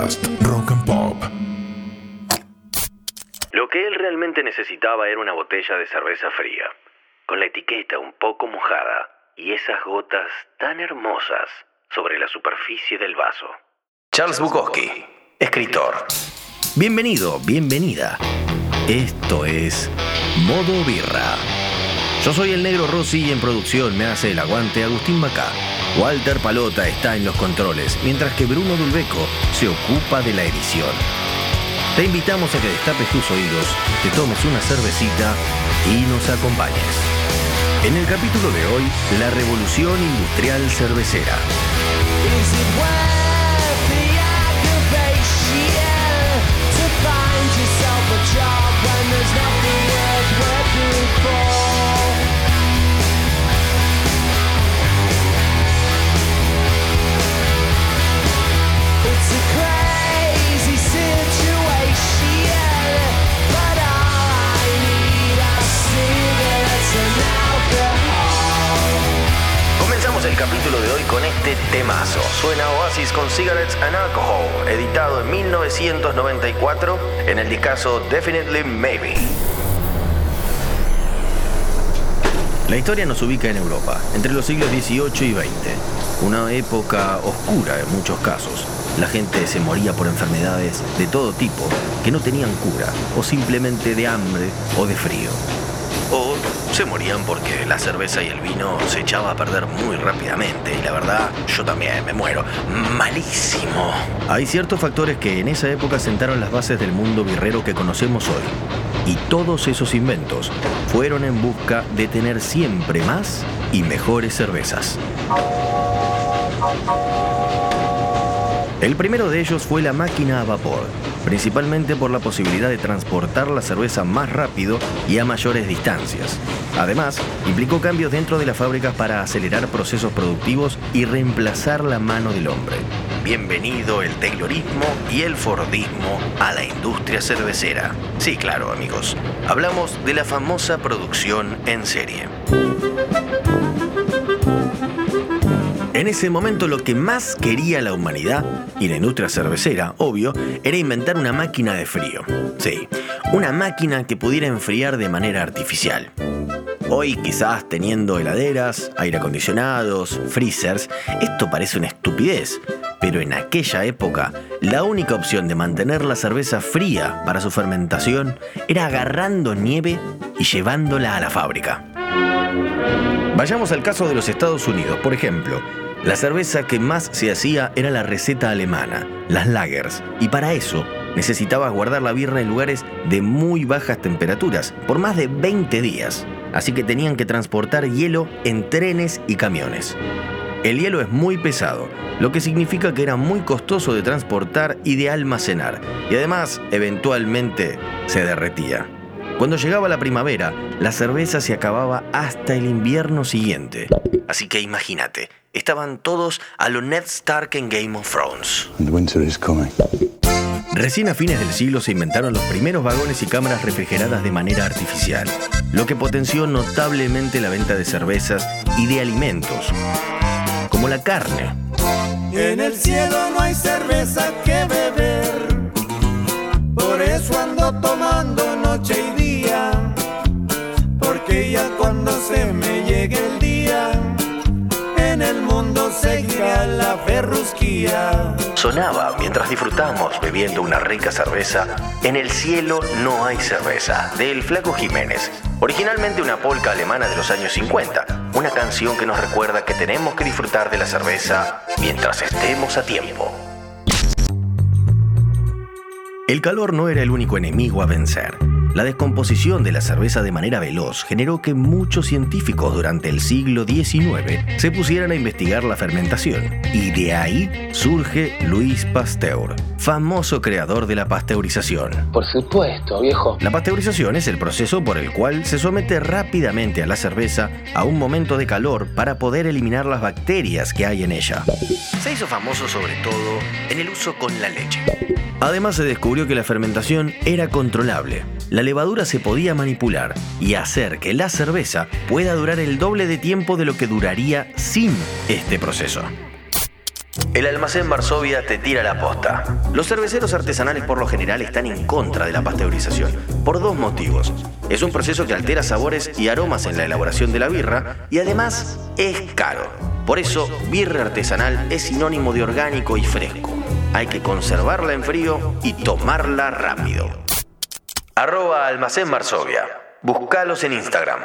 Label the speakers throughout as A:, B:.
A: Podcast Rock and Pop.
B: Lo que él realmente necesitaba era una botella de cerveza fría, con la etiqueta un poco mojada y esas gotas tan hermosas sobre la superficie del vaso. Charles Bukowski, escritor. Bienvenido, bienvenida. Esto es Modo Birra. Yo soy el negro Rossi y en producción me hace el aguante Agustín Macá. Walter Palota está en los controles, mientras que Bruno Dulbeco se ocupa de la edición. Te invitamos a que destapes tus oídos, te tomes una cervecita y nos acompañes. En el capítulo de hoy, la revolución industrial cervecera. Capítulo de hoy con este temazo. Suena Oasis con Cigarettes and Alcohol, editado en 1994 en el discazo Definitely Maybe. La historia nos ubica en Europa, entre los siglos XVIII y XX, una época oscura en muchos casos. La gente se moría por enfermedades de todo tipo que no tenían cura, o simplemente de hambre o de frío. O se morían porque la cerveza y el vino se echaba a perder muy rápidamente y la verdad yo también me muero. Malísimo. Hay ciertos factores que en esa época sentaron las bases del mundo birrero que conocemos hoy. Y todos esos inventos fueron en busca de tener siempre más y mejores cervezas. El primero de ellos fue la máquina a vapor, principalmente por la posibilidad de transportar la cerveza más rápido y a mayores distancias. Además, implicó cambios dentro de las fábricas para acelerar procesos productivos y reemplazar la mano del hombre. Bienvenido el Taylorismo y el Fordismo a la industria cervecera. Sí, claro, amigos. Hablamos de la famosa producción en serie. En ese momento lo que más quería la humanidad, y la industria cervecera, obvio, era inventar una máquina de frío. Sí, una máquina que pudiera enfriar de manera artificial. Hoy quizás teniendo heladeras, aire acondicionados, freezers, esto parece una estupidez, pero en aquella época la única opción de mantener la cerveza fría para su fermentación era agarrando nieve y llevándola a la fábrica. Vayamos al caso de los Estados Unidos, por ejemplo. La cerveza que más se hacía era la receta alemana, las lagers, y para eso necesitabas guardar la birra en lugares de muy bajas temperaturas, por más de 20 días. Así que tenían que transportar hielo en trenes y camiones. El hielo es muy pesado, lo que significa que era muy costoso de transportar y de almacenar, y además eventualmente se derretía. Cuando llegaba la primavera, la cerveza se acababa hasta el invierno siguiente. Así que imagínate, estaban todos a lo Ned Stark en Game of Thrones. Recién a fines del siglo se inventaron los primeros vagones y cámaras refrigeradas de manera artificial, lo que potenció notablemente la venta de cervezas y de alimentos, como la carne.
C: En el cielo no hay cerveza que beber, por eso ando tomando noche y día, seguirá la ferrusquía.
B: Sonaba mientras disfrutamos bebiendo una rica cerveza En el cielo no hay cerveza, del Flaco Jiménez. Originalmente una polca alemana de los años 50, una canción que nos recuerda que tenemos que disfrutar de la cerveza mientras estemos a tiempo. El calor no era el único enemigo a vencer. La descomposición de la cerveza de manera veloz generó que muchos científicos durante el siglo XIX se pusieran a investigar la fermentación. Y de ahí surge Louis Pasteur, famoso creador de la pasteurización.
D: Por supuesto, viejo.
B: La pasteurización es el proceso por el cual se somete rápidamente a la cerveza a un momento de calor para poder eliminar las bacterias que hay en ella. Se hizo famoso sobre todo en el uso con la leche. Además se descubrió que la fermentación era controlable. La levadura se podía manipular y hacer que la cerveza pueda durar el doble de tiempo de lo que duraría sin este proceso. el almacén Varsovia te tira la posta. Los cerveceros artesanales por lo general están en contra de la pasteurización, por dos motivos. Es un proceso que altera sabores y aromas en la elaboración de la birra y además es caro. Por eso, birra artesanal es sinónimo de orgánico y fresco. Hay que conservarla en frío y tomarla rápido. Arroba Almacén Varsovia. Búscalos en Instagram.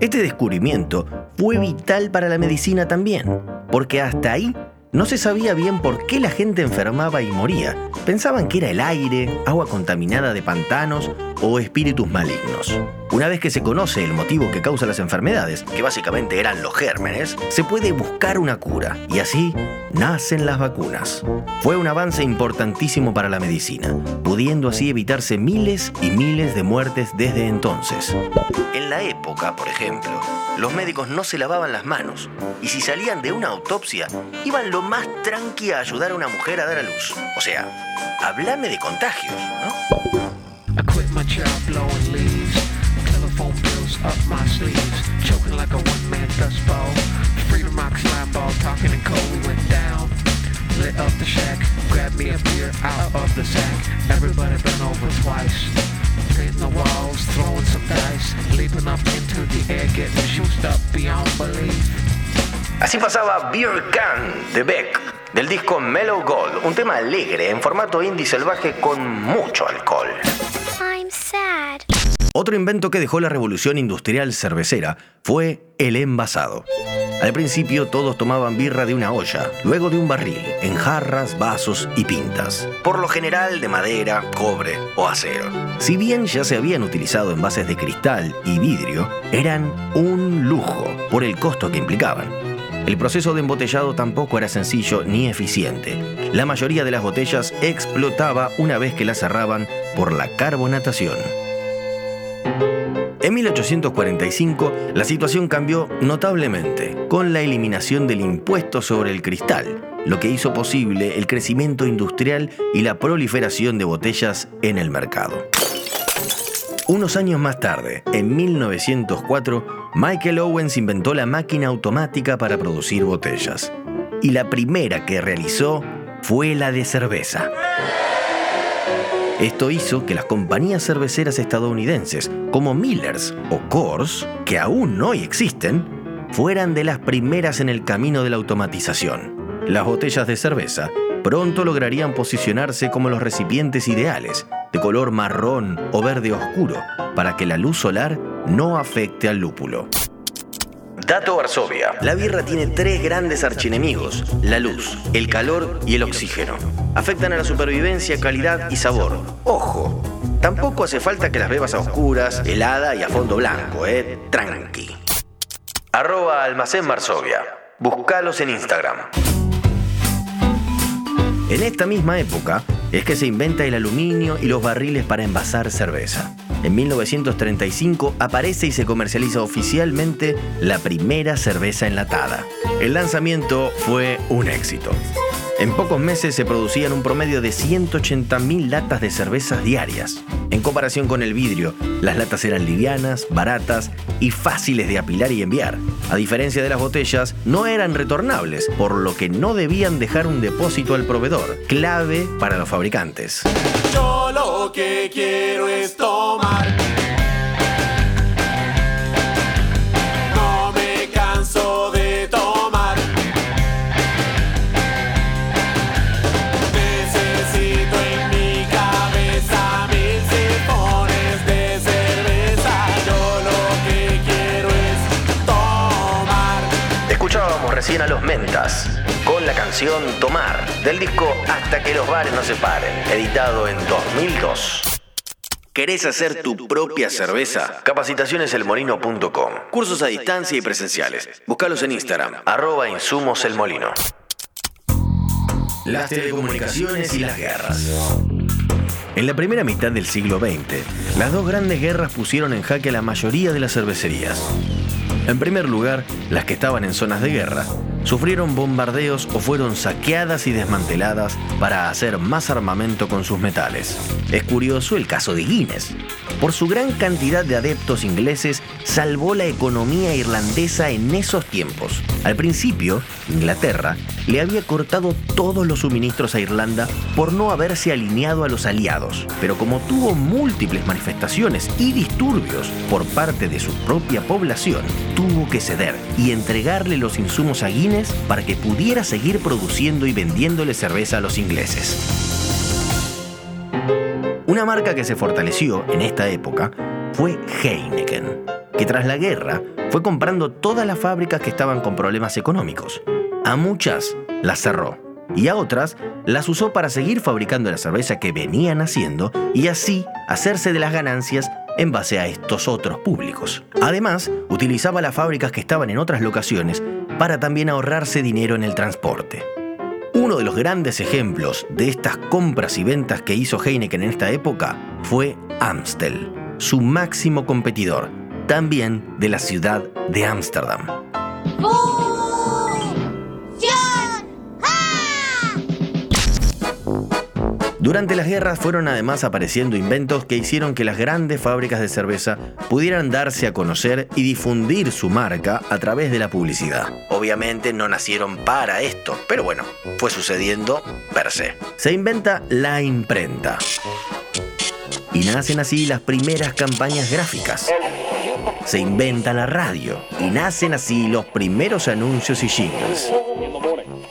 B: Este descubrimiento fue vital para la medicina también, porque hasta ahí no se sabía bien por qué la gente enfermaba y moría. Pensaban que era el aire, agua contaminada de pantanos o espíritus malignos. Una vez que se conoce el motivo que causa las enfermedades, que básicamente eran los gérmenes, se puede buscar una cura y así nacen las vacunas. Fue un avance importantísimo para la medicina, pudiendo así evitarse miles y miles de muertes desde entonces. En la época, por ejemplo, los médicos no se lavaban las manos y si salían de una autopsia, iban lo más tranqui a ayudar a una mujer a dar a luz. O sea, háblame de contagios, ¿no? I quit my job blowing leaves. Telephone bills up my sleeves. Choking like a one-man dust bowl. Freedom rocks line ball talking in code. We went down. Lit up the shack. Grabbed me a beer out of the sack. Everybody been over twice. Hitting the walls, throwing some dice. Leaping up into the air, getting juiced up beyond belief. Así pasaba Beer Can de Beck, del disco Mellow Gold, un tema alegre en formato indie salvaje con mucho alcohol. Otro invento que dejó la revolución industrial cervecera fue el envasado. Al principio todos tomaban birra de una olla, luego de un barril, en jarras, vasos y pintas. Por lo general de madera, cobre o acero. Si bien ya se habían utilizado envases de cristal y vidrio, eran un lujo por el costo que implicaban. El proceso de embotellado tampoco era sencillo ni eficiente. La mayoría de las botellas explotaba una vez que las cerraban por la carbonatación. En 1845 la situación cambió notablemente con la eliminación del impuesto sobre el cristal, lo que hizo posible el crecimiento industrial y la proliferación de botellas en el mercado. Unos años más tarde, en 1904, Michael Owens inventó la máquina automática para producir botellas. Y la primera que realizó fue la de cerveza. Esto hizo que las compañías cerveceras estadounidenses, como Millers o Coors, que aún hoy existen, fueran de las primeras en el camino de la automatización. Las botellas de cerveza pronto lograrían posicionarse como los recipientes ideales, de color marrón o verde oscuro, para que la luz solar no afecte al lúpulo. Dato Varsovia. La birra tiene tres grandes archienemigos, la luz, el calor y el oxígeno. Afectan a la supervivencia, calidad y sabor. Ojo, tampoco hace falta que las bebas a oscuras, helada y a fondo blanco, eh, tranqui. Arroba Almacén Varsovia. Búscalos en Instagram. En esta misma época es que se inventa el aluminio y los barriles para envasar cerveza. En 1935 aparece y se comercializa oficialmente la primera cerveza enlatada. El lanzamiento fue un éxito. En pocos meses se producían un promedio de 180.000 latas de cervezas diarias. En comparación con el vidrio, las latas eran livianas, baratas y fáciles de apilar y enviar. A diferencia de las botellas, no eran retornables, por lo que no debían dejar un depósito al proveedor, clave para los fabricantes.
C: Yo lo que quiero es tomar.
B: A los Mentas con la canción Tomar del disco Hasta que los bares no se paren, editado en 2002. ¿Querés hacer tu propia cerveza? Capacitacioneselmolino.com. Cursos a distancia y presenciales. Búscalos en Instagram, arroba insumoselmolino. Las telecomunicaciones y las guerras. En la primera mitad del siglo XX, las dos grandes guerras pusieron en jaque a la mayoría de las cervecerías. En primer lugar, las que estaban en zonas de guerra sufrieron bombardeos o fueron saqueadas y desmanteladas para hacer más armamento con sus metales. Es curioso el caso de Guinness. Por su gran cantidad de adeptos ingleses, salvó la economía irlandesa en esos tiempos. Al principio, Inglaterra le había cortado todos los suministros a Irlanda por no haberse alineado a los aliados, pero como tuvo múltiples manifestaciones y disturbios por parte de su propia población, tuvo que ceder y entregarle los insumos a Guinness para que pudiera seguir produciendo y vendiéndole cerveza a los ingleses. Una marca que se fortaleció en esta época fue Heineken, que tras la guerra fue comprando todas las fábricas que estaban con problemas económicos. A muchas las cerró y a otras las usó para seguir fabricando la cerveza que venían haciendo y así hacerse de las ganancias en base a estos otros públicos. Además, utilizaba las fábricas que estaban en otras locaciones para también ahorrarse dinero en el transporte. Uno de los grandes ejemplos de estas compras y ventas que hizo Heineken en esta época fue Amstel, su máximo competidor, también de la ciudad de Ámsterdam. Durante las guerras fueron además apareciendo inventos que hicieron que las grandes fábricas de cerveza pudieran darse a conocer y difundir su marca a través de la publicidad. Obviamente no nacieron para esto, pero bueno, fue sucediendo per se. Se inventa la imprenta. Y nacen así las primeras campañas gráficas. Se inventa la radio y nacen así los primeros anuncios y jingles.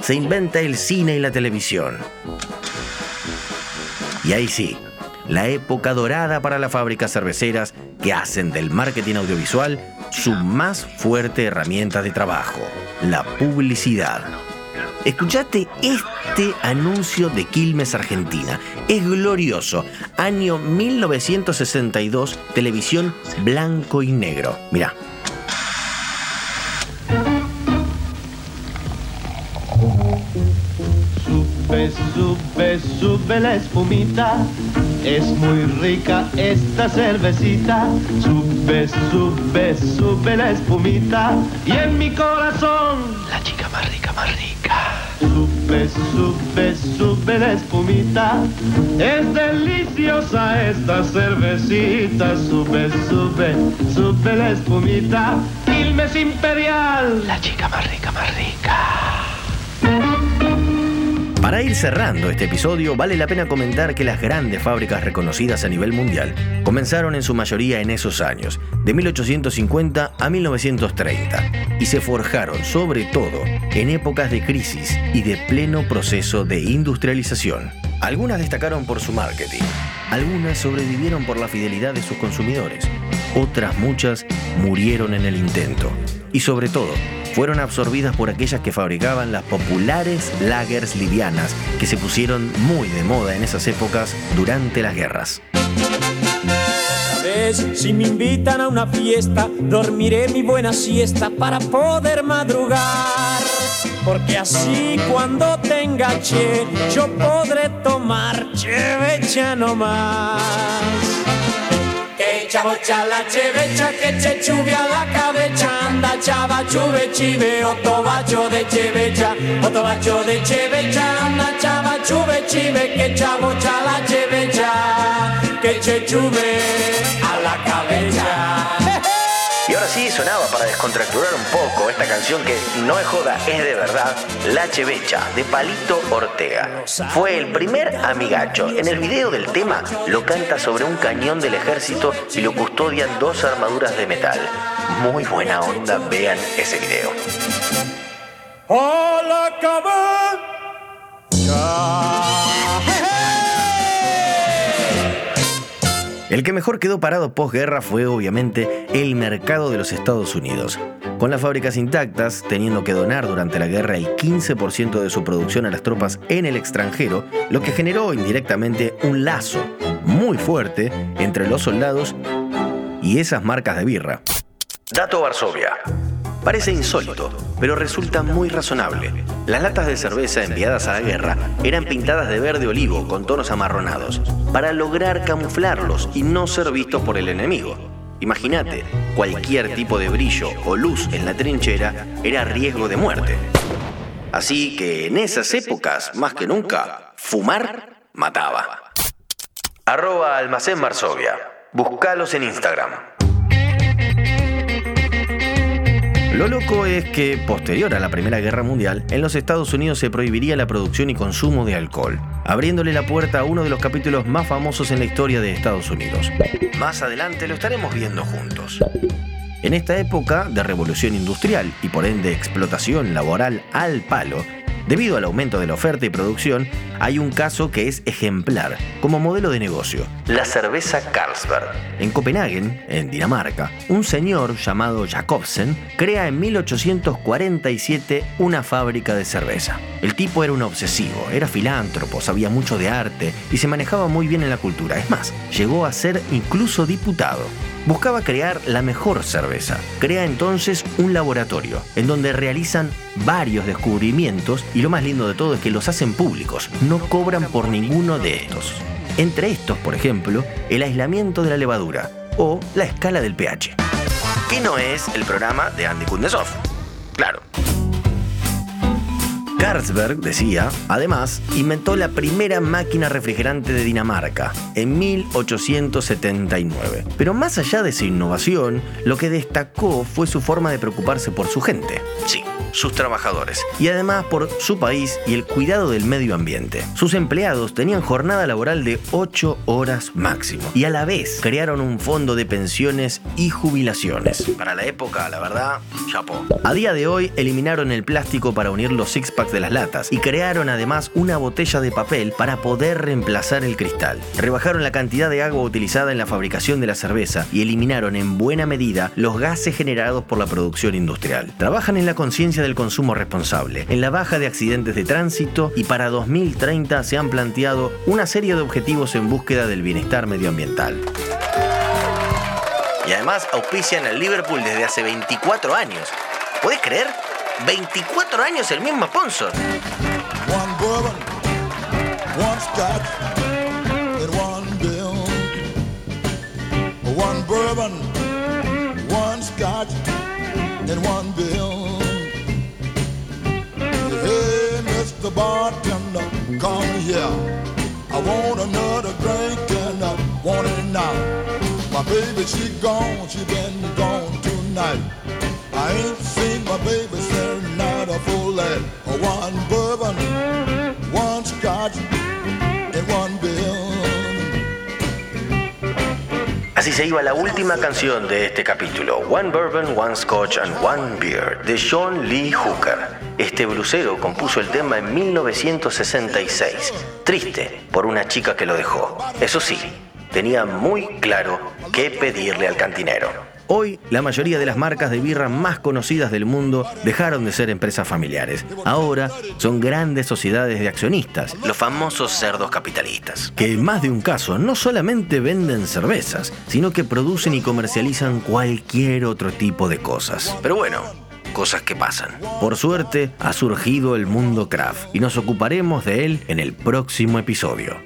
B: Se inventa el cine y la televisión y ahí sí, la época dorada para las fábricas cerveceras que hacen del marketing audiovisual su más fuerte herramienta de trabajo, la publicidad. Escuchate este anuncio de Quilmes, Argentina. Es glorioso. Año 1962, televisión blanco y negro. Mira.
A: Sube, sube la espumita. Es muy rica esta cervecita. Sube, sube, sube la espumita. Y en mi corazón, la chica más rica, más rica. Sube, sube, sube la espumita. Es deliciosa esta cervecita. Sube, sube, sube la espumita. Quilmes Imperial. La chica más rica, más rica.
B: Para ir cerrando este episodio, vale la pena comentar que las grandes fábricas reconocidas a nivel mundial comenzaron en su mayoría en esos años, de 1850 a 1930, y se forjaron sobre todo en épocas de crisis y de pleno proceso de industrialización. Algunas destacaron por su marketing, algunas sobrevivieron por la fidelidad de sus consumidores, otras muchas murieron en el intento, y sobre todo, fueron absorbidas por aquellas que fabricaban las populares lagers livianas que se pusieron muy de moda en esas épocas durante las guerras.
D: Si me invitan a una fiesta, dormiré mi buena siesta para poder madrugar. Porque así cuando tenga che, yo podré tomar chevecha no más. Que chavocha la chevecha, que che chuvia la cabeza, anda chava chuve chive, otto bacio de chevecha, otto bacio de chevecha, anda chava chuve chive, que chavocha la chevecha, que che chuve a la cabeza.
B: Y ahora sí sonaba para descontracturar un poco esta canción que no es joda, es de verdad, La Chevecha, de Palito Ortega. Fue el primer amigacho. En el video del tema lo canta sobre un cañón del ejército y lo custodian dos armaduras de metal. Muy buena onda, vean ese video.
D: A la
B: El que mejor quedó parado posguerra fue obviamente el mercado de los Estados Unidos. Con las fábricas intactas, teniendo que donar durante la guerra el 15% de su producción a las tropas en el extranjero, lo que generó indirectamente un lazo muy fuerte entre los soldados y esas marcas de birra. Dato Varsovia. Parece insólito, pero resulta muy razonable. Las latas de cerveza enviadas a la guerra eran pintadas de verde olivo con tonos amarronados, para lograr camuflarlos y no ser vistos por el enemigo. Imagínate, cualquier tipo de brillo o luz en la trinchera era riesgo de muerte. Así que en esas épocas, más que nunca, fumar mataba. Arroba Almacén Varsovia. Buscalos en Instagram. Lo loco es que, posterior a la Primera Guerra Mundial, en los Estados Unidos se prohibiría la producción y consumo de alcohol, abriéndole la puerta a uno de los capítulos más famosos en la historia de Estados Unidos. Más adelante lo estaremos viendo juntos. En esta época de revolución industrial y por ende explotación laboral al palo, Debido al aumento de la oferta y producción, hay un caso que es ejemplar como modelo de negocio, la cerveza Carlsberg. En Copenhague, en Dinamarca, un señor llamado Jacobsen crea en 1847 una fábrica de cerveza. El tipo era un obsesivo, era filántropo, sabía mucho de arte y se manejaba muy bien en la cultura. Es más, llegó a ser incluso diputado buscaba crear la mejor cerveza. Crea entonces un laboratorio en donde realizan varios descubrimientos y lo más lindo de todo es que los hacen públicos, no cobran por ninguno de estos. Entre estos, por ejemplo, el aislamiento de la levadura o la escala del pH. Que no es el programa de Andy Kundesov. Claro. Carlsberg, decía, además, inventó la primera máquina refrigerante de Dinamarca en 1879. Pero más allá de su innovación, lo que destacó fue su forma de preocuparse por su gente. Sí, sus trabajadores. Y además por su país y el cuidado del medio ambiente. Sus empleados tenían jornada laboral de 8 horas máximo. Y a la vez crearon un fondo de pensiones y jubilaciones. Para la época, la verdad, chapó. A día de hoy eliminaron el plástico para unir los six packs de las latas y crearon además una botella de papel para poder reemplazar el cristal. Rebajaron la cantidad de agua utilizada en la fabricación de la cerveza y eliminaron en buena medida los gases generados por la producción industrial. Trabajan en la conciencia del consumo responsable, en la baja de accidentes de tránsito y para 2030 se han planteado una serie de objetivos en búsqueda del bienestar medioambiental. Y además auspician al Liverpool desde hace 24 años. ¿Puedes creer? 24 años el mismo sponsor.
C: One bourbon, one scotch, and one bill. I want another. My baby, she gone, she been gone tonight. I ain't seen my baby. One.
B: Así se iba la última canción de este capítulo, One Bourbon, One Scotch and One Beer, de John Lee Hooker. Este blusero compuso el tema en 1966, triste por una chica que lo dejó. Eso sí, tenía muy claro qué pedirle al cantinero. Hoy, la mayoría de las marcas de birra más conocidas del mundo dejaron de ser empresas familiares. Ahora son grandes sociedades de accionistas, los famosos cerdos capitalistas, que en más de un caso no solamente venden cervezas, sino que producen y comercializan cualquier otro tipo de cosas. Pero bueno, cosas que pasan. Por suerte, ha surgido el mundo craft y nos ocuparemos de él en el próximo episodio.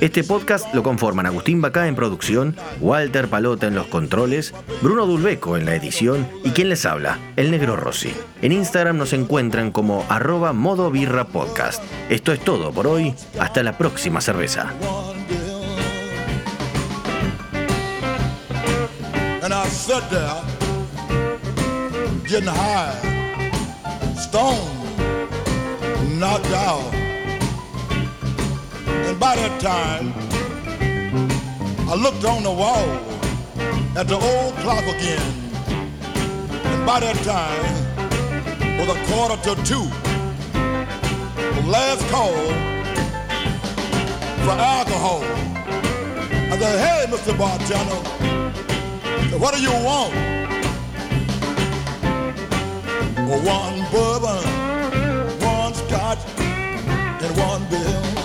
B: Este podcast lo conforman Agustín Bacá en producción, Walter Palota en los controles, Bruno Dulbeco en la edición y quien les habla, el Negro Rossi. En Instagram nos encuentran como arroba modo podcast. Esto es todo por hoy, hasta la próxima cerveza.
C: Getting high, stoned, knocked out. And by that time, I looked on the wall at the old clock again. And by that time, was a quarter to two. The last call for alcohol. I said, hey, Mr. Bartender, what do you want? One bourbon, one scotch, and one bill.